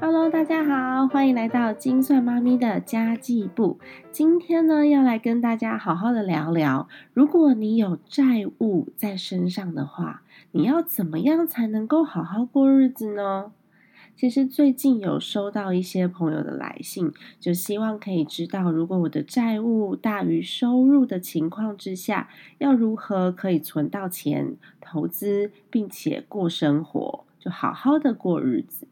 Hello，大家好，欢迎来到金算妈咪的家计部。今天呢，要来跟大家好好的聊聊，如果你有债务在身上的话，你要怎么样才能够好好过日子呢？其实最近有收到一些朋友的来信，就希望可以知道，如果我的债务大于收入的情况之下，要如何可以存到钱、投资，并且过生活，就好好的过日子。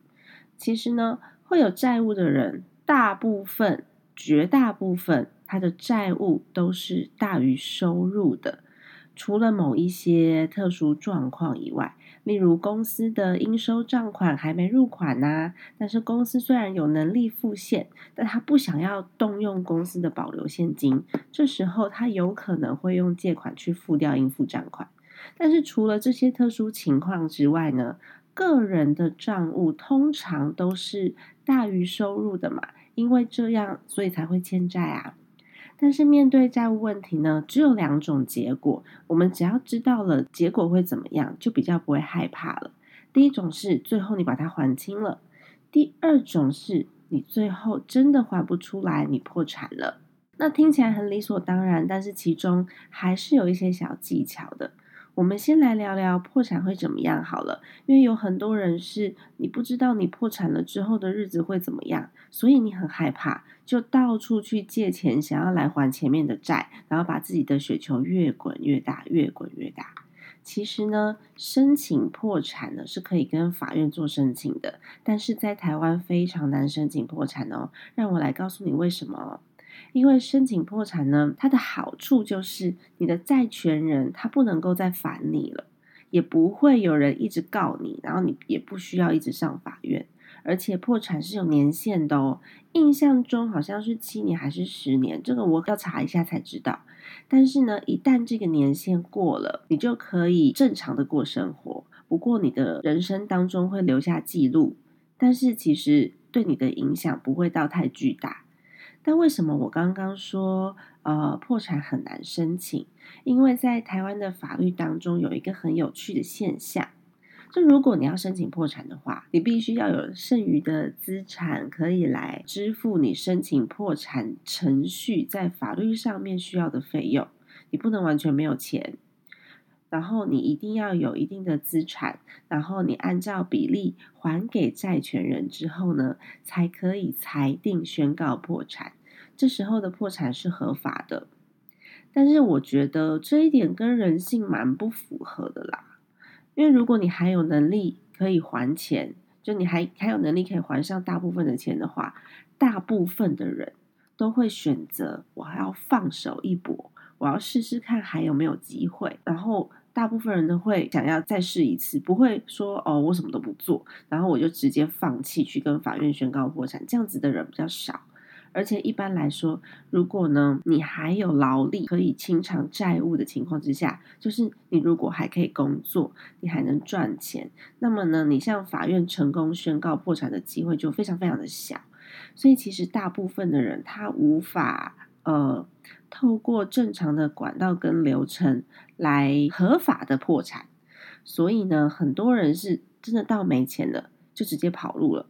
其实呢，会有债务的人，大部分、绝大部分，他的债务都是大于收入的。除了某一些特殊状况以外，例如公司的应收账款还没入款呐，但是公司虽然有能力付现，但他不想要动用公司的保留现金，这时候他有可能会用借款去付掉应付账款。但是除了这些特殊情况之外呢？个人的账务通常都是大于收入的嘛，因为这样，所以才会欠债啊。但是面对债务问题呢，只有两种结果，我们只要知道了结果会怎么样，就比较不会害怕了。第一种是最后你把它还清了，第二种是你最后真的还不出来，你破产了。那听起来很理所当然，但是其中还是有一些小技巧的。我们先来聊聊破产会怎么样好了，因为有很多人是你不知道你破产了之后的日子会怎么样，所以你很害怕，就到处去借钱，想要来还前面的债，然后把自己的雪球越滚越大，越滚越大。其实呢，申请破产呢是可以跟法院做申请的，但是在台湾非常难申请破产哦。让我来告诉你为什么。因为申请破产呢，它的好处就是你的债权人他不能够再烦你了，也不会有人一直告你，然后你也不需要一直上法院。而且破产是有年限的哦，印象中好像是七年还是十年，这个我要查一下才知道。但是呢，一旦这个年限过了，你就可以正常的过生活。不过你的人生当中会留下记录，但是其实对你的影响不会到太巨大。但为什么我刚刚说，呃，破产很难申请？因为在台湾的法律当中有一个很有趣的现象，就如果你要申请破产的话，你必须要有剩余的资产可以来支付你申请破产程序在法律上面需要的费用，你不能完全没有钱。然后你一定要有一定的资产，然后你按照比例还给债权人之后呢，才可以裁定宣告破产。这时候的破产是合法的。但是我觉得这一点跟人性蛮不符合的啦。因为如果你还有能力可以还钱，就你还还有能力可以还上大部分的钱的话，大部分的人都会选择我还要放手一搏。我要试试看还有没有机会，然后大部分人都会想要再试一次，不会说哦我什么都不做，然后我就直接放弃去跟法院宣告破产，这样子的人比较少。而且一般来说，如果呢你还有劳力可以清偿债务的情况之下，就是你如果还可以工作，你还能赚钱，那么呢你向法院成功宣告破产的机会就非常非常的小。所以其实大部分的人他无法。呃，透过正常的管道跟流程来合法的破产，所以呢，很多人是真的到没钱了就直接跑路了。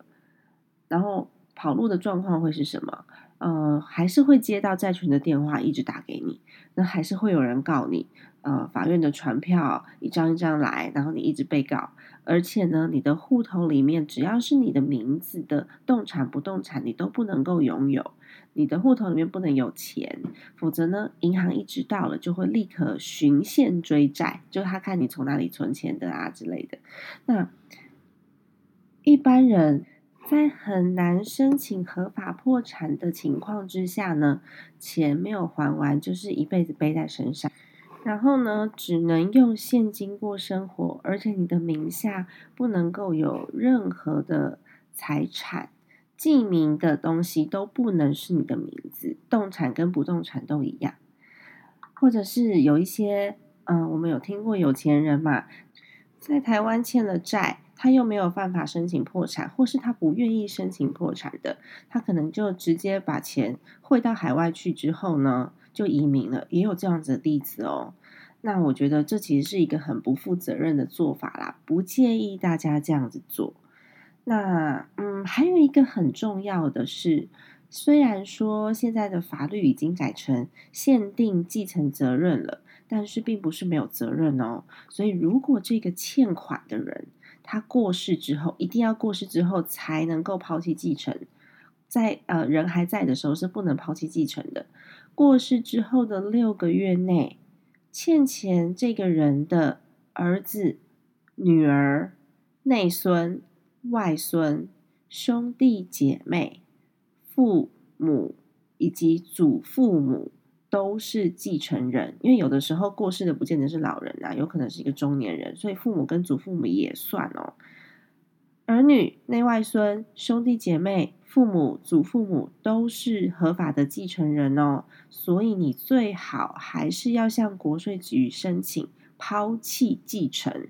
然后跑路的状况会是什么？呃，还是会接到债权的电话，一直打给你，那还是会有人告你。呃，法院的传票一张一张来，然后你一直被告，而且呢，你的户头里面只要是你的名字的动产、不动产，你都不能够拥有。你的户头里面不能有钱，否则呢，银行一知道了就会立刻循线追债，就他看你从哪里存钱的啊之类的。那一般人在很难申请合法破产的情况之下呢，钱没有还完，就是一辈子背在身上。然后呢，只能用现金过生活，而且你的名下不能够有任何的财产，记名的东西都不能是你的名字，动产跟不动产都一样。或者是有一些，嗯，我们有听过有钱人嘛，在台湾欠了债，他又没有办法申请破产，或是他不愿意申请破产的，他可能就直接把钱汇到海外去之后呢？就移民了，也有这样子的例子哦。那我觉得这其实是一个很不负责任的做法啦，不建议大家这样子做。那嗯，还有一个很重要的是，虽然说现在的法律已经改成限定继承责任了，但是并不是没有责任哦。所以，如果这个欠款的人他过世之后，一定要过世之后才能够抛弃继承，在呃人还在的时候是不能抛弃继承的。过世之后的六个月内，欠钱这个人的儿子、女儿、内孙。外孙、兄弟姐妹、父母以及祖父母都是继承人，因为有的时候过世的不见得是老人啊，有可能是一个中年人，所以父母跟祖父母也算哦。儿女、内外孙、兄弟姐妹、父母、祖父母都是合法的继承人哦，所以你最好还是要向国税局申请抛弃继承。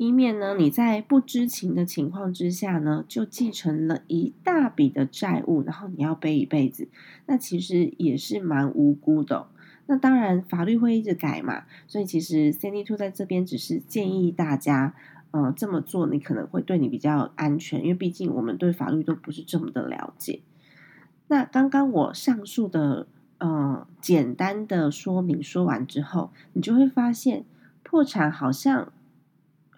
以免呢，你在不知情的情况之下呢，就继承了一大笔的债务，然后你要背一辈子，那其实也是蛮无辜的。那当然，法律会一直改嘛，所以其实 Cindy Two 在这边只是建议大家，嗯，这么做你可能会对你比较安全，因为毕竟我们对法律都不是这么的了解。那刚刚我上述的，嗯，简单的说明说完之后，你就会发现破产好像。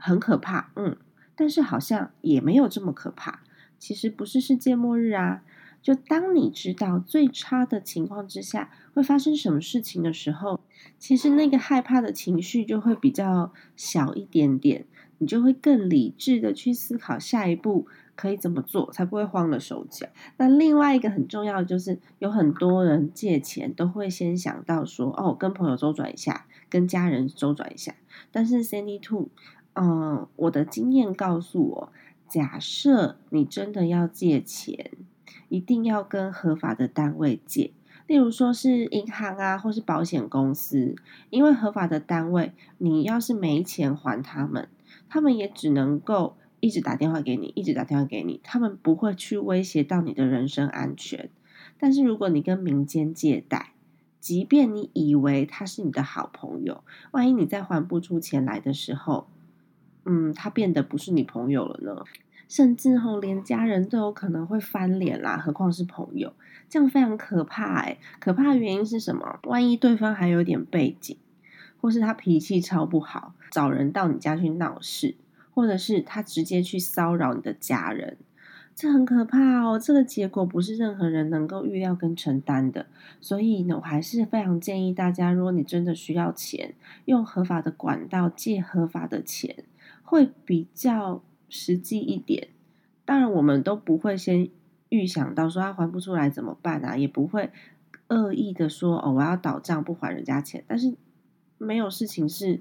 很可怕，嗯，但是好像也没有这么可怕。其实不是世界末日啊。就当你知道最差的情况之下会发生什么事情的时候，其实那个害怕的情绪就会比较小一点点。你就会更理智的去思考下一步可以怎么做，才不会慌了手脚。那另外一个很重要的就是，有很多人借钱都会先想到说，哦，跟朋友周转一下，跟家人周转一下。但是 Sandy Two。嗯，我的经验告诉我，假设你真的要借钱，一定要跟合法的单位借，例如说是银行啊，或是保险公司，因为合法的单位，你要是没钱还他们，他们也只能够一直打电话给你，一直打电话给你，他们不会去威胁到你的人身安全。但是如果你跟民间借贷，即便你以为他是你的好朋友，万一你在还不出钱来的时候，嗯，他变得不是你朋友了呢，甚至吼连家人都有可能会翻脸啦，何况是朋友，这样非常可怕哎。可怕的原因是什么？万一对方还有点背景，或是他脾气超不好，找人到你家去闹事，或者是他直接去骚扰你的家人，这很可怕哦。这个结果不是任何人能够预料跟承担的。所以呢，我还是非常建议大家，如果你真的需要钱，用合法的管道借合法的钱。会比较实际一点，当然我们都不会先预想到说他还不出来怎么办啊，也不会恶意的说哦我要倒账不还人家钱，但是没有事情是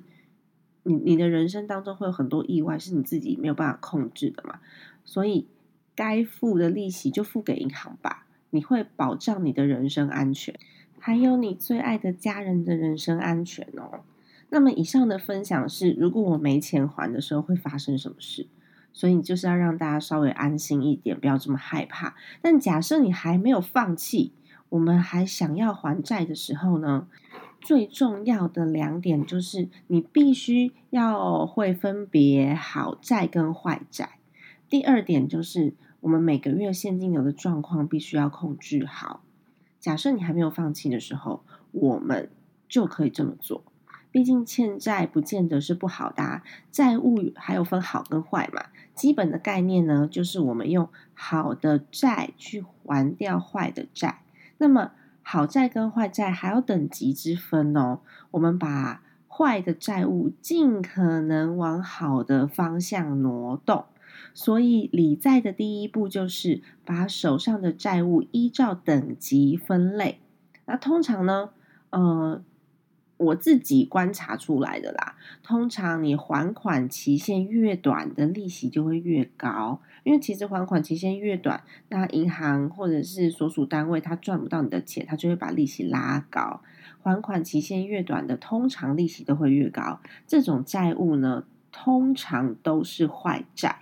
你你的人生当中会有很多意外是你自己没有办法控制的嘛，所以该付的利息就付给银行吧，你会保障你的人身安全，还有你最爱的家人的人身安全哦。那么以上的分享是，如果我没钱还的时候会发生什么事？所以你就是要让大家稍微安心一点，不要这么害怕。但假设你还没有放弃，我们还想要还债的时候呢？最重要的两点就是，你必须要会分别好债跟坏债。第二点就是，我们每个月现金流的状况必须要控制好。假设你还没有放弃的时候，我们就可以这么做。毕竟欠债不见得是不好的，债务还有分好跟坏嘛。基本的概念呢，就是我们用好的债去还掉坏的债。那么好债跟坏债还有等级之分哦。我们把坏的债务尽可能往好的方向挪动。所以理债的第一步就是把手上的债务依照等级分类。那通常呢，呃。我自己观察出来的啦，通常你还款期限越短的利息就会越高，因为其实还款期限越短，那银行或者是所属单位他赚不到你的钱，他就会把利息拉高。还款期限越短的，通常利息都会越高。这种债务呢，通常都是坏债，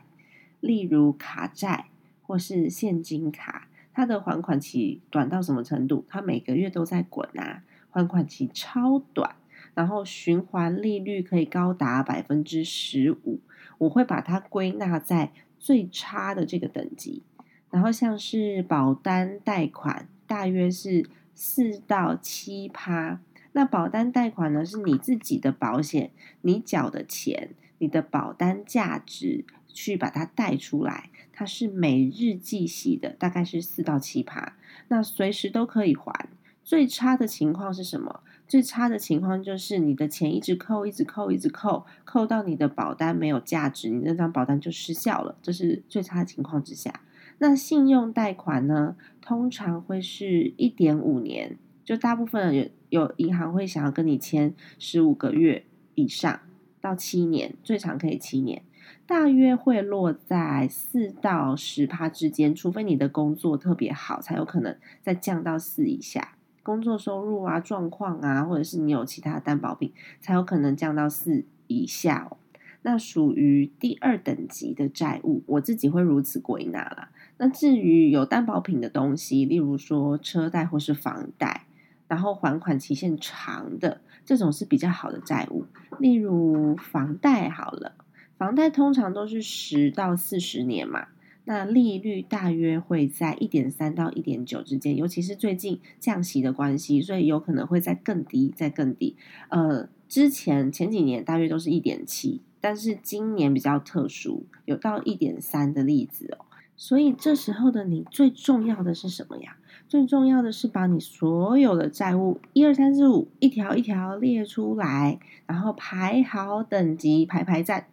例如卡债或是现金卡，它的还款期短到什么程度？它每个月都在滚啊。还款期超短，然后循环利率可以高达百分之十五，我会把它归纳在最差的这个等级。然后像是保单贷款，大约是四到七趴。那保单贷款呢，是你自己的保险，你缴的钱，你的保单价值去把它贷出来，它是每日计息的，大概是四到七趴。那随时都可以还。最差的情况是什么？最差的情况就是你的钱一直扣，一直扣，一直扣，扣到你的保单没有价值，你那张保单就失效了。这是最差的情况之下。那信用贷款呢，通常会是一点五年，就大部分有有银行会想要跟你签十五个月以上到七年，最长可以七年，大约会落在四到十趴之间，除非你的工作特别好，才有可能再降到四以下。工作收入啊、状况啊，或者是你有其他担保品，才有可能降到四以下哦。那属于第二等级的债务，我自己会如此归纳啦。那至于有担保品的东西，例如说车贷或是房贷，然后还款期限长的，这种是比较好的债务。例如房贷好了，房贷通常都是十到四十年嘛，那利率大约会在一点三到一点九之间，尤其是最近降息的关系，所以有可能会在更低，在更低。呃，之前前几年大约都是一点七。但是今年比较特殊，有到一点三的例子哦。所以这时候的你最重要的是什么呀？最重要的是把你所有的债务一二三四五一条一条列出来，然后排好等级排排站。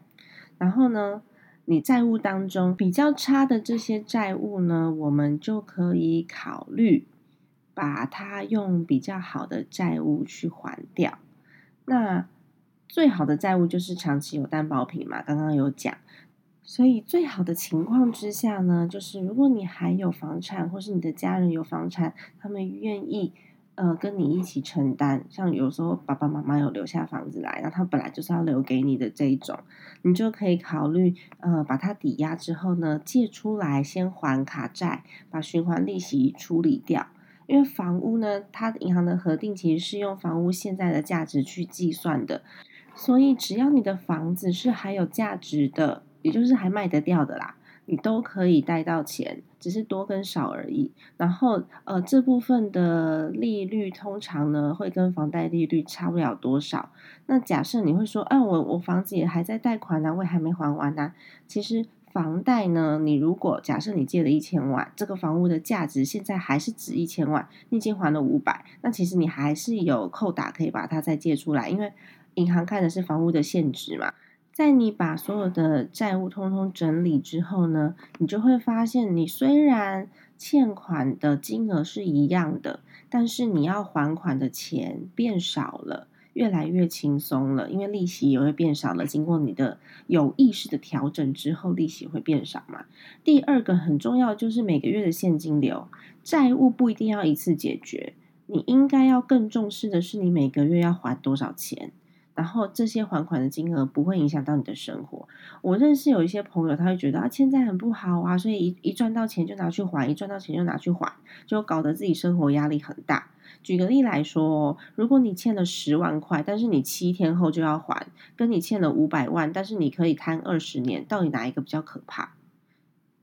然后呢，你债务当中比较差的这些债务呢，我们就可以考虑把它用比较好的债务去还掉。那。最好的债务就是长期有担保品嘛，刚刚有讲，所以最好的情况之下呢，就是如果你还有房产，或是你的家人有房产，他们愿意呃跟你一起承担，像有时候爸爸妈妈有留下房子来，那他本来就是要留给你的这一种，你就可以考虑呃把它抵押之后呢，借出来先还卡债，把循环利息处理掉，因为房屋呢，它银行的核定其实是用房屋现在的价值去计算的。所以，只要你的房子是还有价值的，也就是还卖得掉的啦，你都可以贷到钱，只是多跟少而已。然后，呃，这部分的利率通常呢会跟房贷利率差不了多少。那假设你会说，啊，我我房子也还在贷款呢，我也还没还完呢。其实房贷呢，你如果假设你借了一千万，这个房屋的价值现在还是值一千万，你已经还了五百，那其实你还是有扣打可以把它再借出来，因为。银行看的是房屋的现值嘛，在你把所有的债务通通整理之后呢，你就会发现，你虽然欠款的金额是一样的，但是你要还款的钱变少了，越来越轻松了，因为利息也会变少了。经过你的有意识的调整之后，利息会变少嘛。第二个很重要就是每个月的现金流，债务不一定要一次解决，你应该要更重视的是你每个月要还多少钱。然后这些还款的金额不会影响到你的生活。我认识有一些朋友，他会觉得啊欠债很不好啊，所以一一赚到钱就拿去还，一赚到钱就拿去还，就搞得自己生活压力很大。举个例来说，如果你欠了十万块，但是你七天后就要还，跟你欠了五百万，但是你可以摊二十年，到底哪一个比较可怕？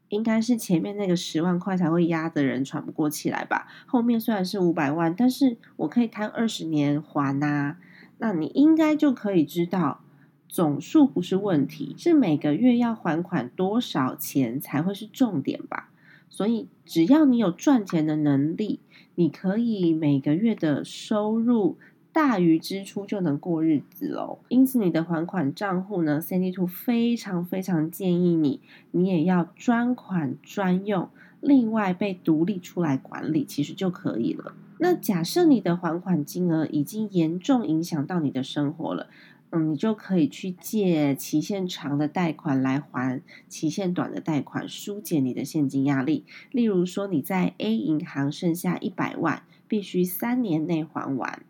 应该是前面那个十万块才会压的人喘不过气来吧。后面虽然是五百万，但是我可以摊二十年还呐。那你应该就可以知道，总数不是问题，是每个月要还款多少钱才会是重点吧？所以只要你有赚钱的能力，你可以每个月的收入大于支出就能过日子喽。因此，你的还款账户呢，Cindy Two 非常非常建议你，你也要专款专用，另外被独立出来管理，其实就可以了。那假设你的还款金额已经严重影响到你的生活了，嗯，你就可以去借期限长的贷款来还期限短的贷款，疏解你的现金压力。例如说，你在 A 银行剩下一百万，必须三年内还完，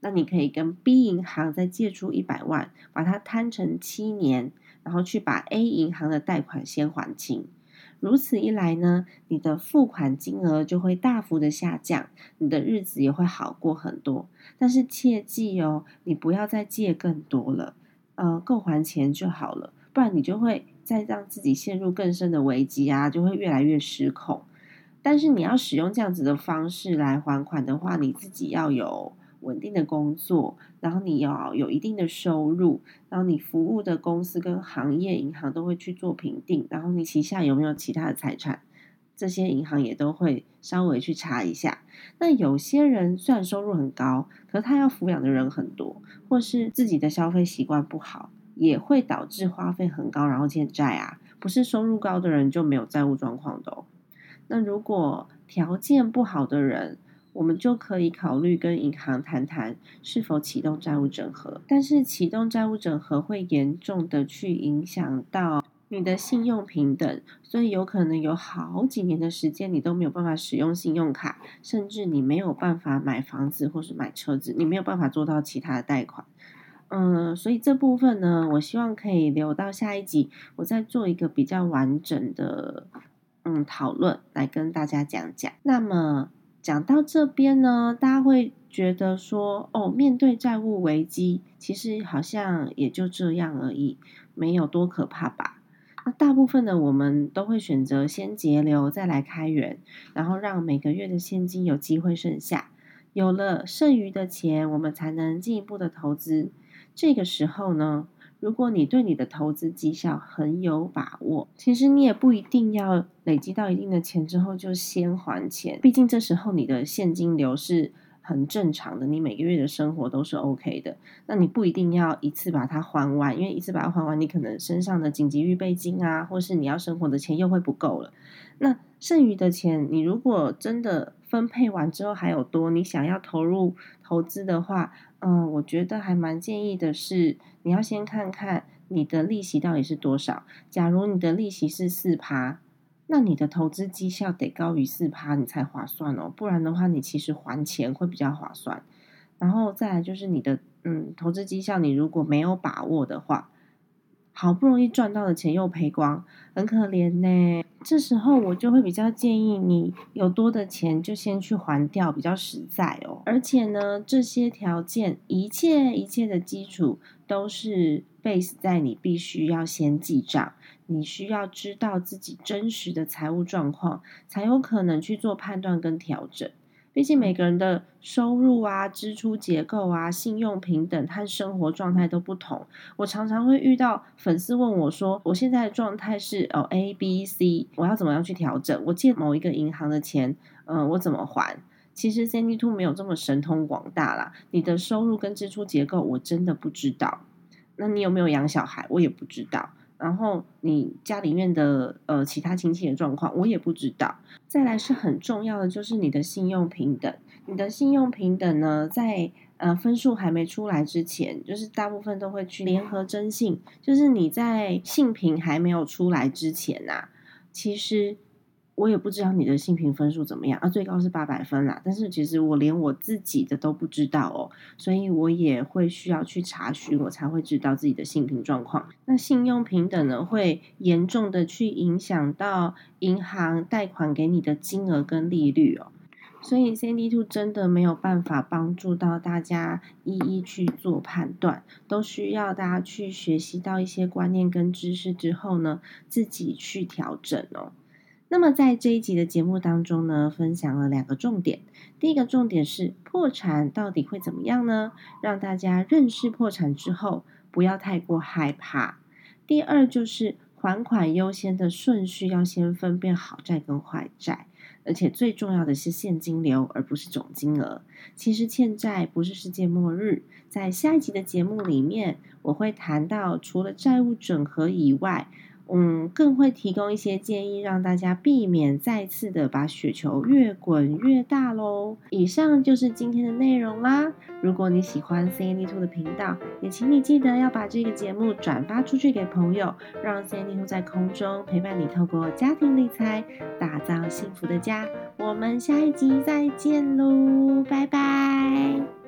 那你可以跟 B 银行再借出一百万，把它摊成七年，然后去把 A 银行的贷款先还清。如此一来呢，你的付款金额就会大幅的下降，你的日子也会好过很多。但是切记哦，你不要再借更多了，呃，够还钱就好了，不然你就会。再让自己陷入更深的危机啊，就会越来越失控。但是你要使用这样子的方式来还款的话，你自己要有稳定的工作，然后你要有一定的收入，然后你服务的公司跟行业银行都会去做评定，然后你旗下有没有其他的财产，这些银行也都会稍微去查一下。那有些人虽然收入很高，可是他要抚养的人很多，或是自己的消费习惯不好，也会导致花费很高，然后欠债啊。不是收入高的人就没有债务状况的哦。那如果条件不好的人，我们就可以考虑跟银行谈谈是否启动债务整合。但是启动债务整合会严重的去影响到你的信用平等，所以有可能有好几年的时间你都没有办法使用信用卡，甚至你没有办法买房子或是买车子，你没有办法做到其他的贷款。嗯，所以这部分呢，我希望可以留到下一集，我再做一个比较完整的。嗯，讨论来跟大家讲讲。那么讲到这边呢，大家会觉得说，哦，面对债务危机，其实好像也就这样而已，没有多可怕吧？那大部分的我们都会选择先节流，再来开源，然后让每个月的现金有机会剩下，有了剩余的钱，我们才能进一步的投资。这个时候呢？如果你对你的投资绩效很有把握，其实你也不一定要累积到一定的钱之后就先还钱。毕竟这时候你的现金流是很正常的，你每个月的生活都是 OK 的。那你不一定要一次把它还完，因为一次把它还完，你可能身上的紧急预备金啊，或是你要生活的钱又会不够了。那剩余的钱，你如果真的分配完之后还有多，你想要投入投资的话，嗯，我觉得还蛮建议的是，你要先看看你的利息到底是多少。假如你的利息是四趴，那你的投资绩效得高于四趴，你才划算哦。不然的话，你其实还钱会比较划算。然后再来就是你的，嗯，投资绩效你如果没有把握的话，好不容易赚到的钱又赔光，很可怜呢。这时候我就会比较建议你有多的钱就先去还掉，比较实在哦。而且呢，这些条件一切一切的基础都是 base 在你必须要先记账，你需要知道自己真实的财务状况，才有可能去做判断跟调整。毕竟每个人的收入啊、支出结构啊、信用平等和生活状态都不同。我常常会遇到粉丝问我说：“我现在的状态是哦 A、B、C，我要怎么样去调整？我借某一个银行的钱，嗯，我怎么还？”其实 c n d Two 没有这么神通广大啦。你的收入跟支出结构我真的不知道。那你有没有养小孩？我也不知道。然后你家里面的呃其他亲戚的状况，我也不知道。再来是很重要的，就是你的信用平等。你的信用平等呢，在呃分数还没出来之前，就是大部分都会去联合征信，就是你在信评还没有出来之前呐，其实。我也不知道你的性评分数怎么样啊，最高是八百分啦。但是其实我连我自己的都不知道哦，所以我也会需要去查询，我才会知道自己的性评状况。那信用平等呢，会严重的去影响到银行贷款给你的金额跟利率哦。所以 C D Two 真的没有办法帮助到大家一一去做判断，都需要大家去学习到一些观念跟知识之后呢，自己去调整哦。那么在这一集的节目当中呢，分享了两个重点。第一个重点是破产到底会怎么样呢？让大家认识破产之后不要太过害怕。第二就是还款优先的顺序要先分辨好债跟坏债，而且最重要的是现金流而不是总金额。其实欠债不是世界末日。在下一集的节目里面，我会谈到除了债务整合以外。嗯，更会提供一些建议，让大家避免再次的把雪球越滚越大喽。以上就是今天的内容啦。如果你喜欢 C N D Two 的频道，也请你记得要把这个节目转发出去给朋友，让 C N D Two 在空中陪伴你，透过家庭理财打造幸福的家。我们下一集再见喽，拜拜。